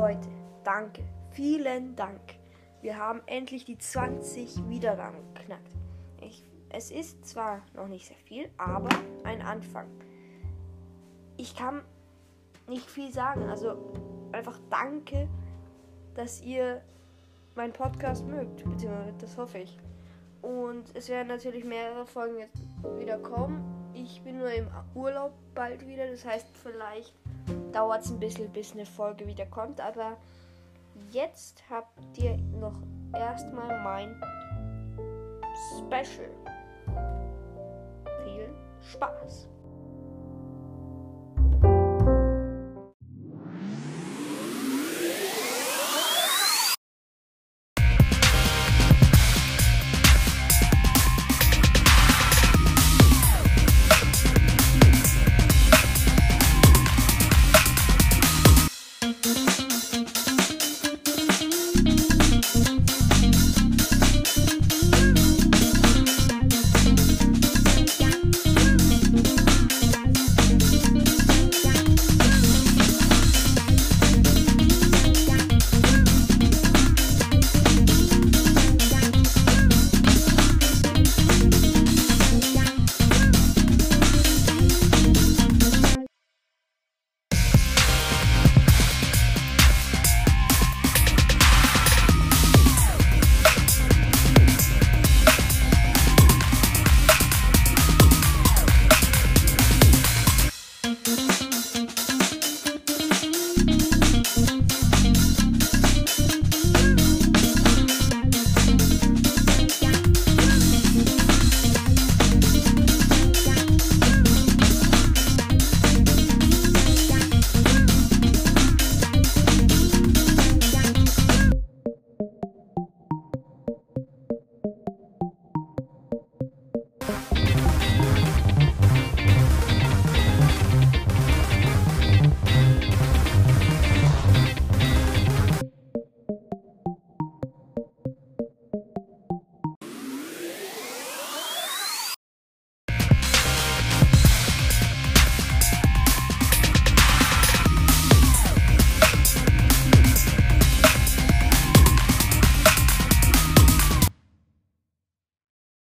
Leute, danke. Vielen Dank. Wir haben endlich die 20 Wiedergaben geknackt. Ich, es ist zwar noch nicht sehr viel, aber ein Anfang. Ich kann nicht viel sagen. Also einfach danke, dass ihr meinen Podcast mögt. Beziehungsweise das hoffe ich. Und es werden natürlich mehrere Folgen jetzt wieder kommen. Ich bin nur im Urlaub bald wieder. Das heißt, vielleicht dauert es ein bisschen, bis eine Folge wieder kommt. Aber jetzt habt ihr noch erstmal mein Special. Viel Spaß!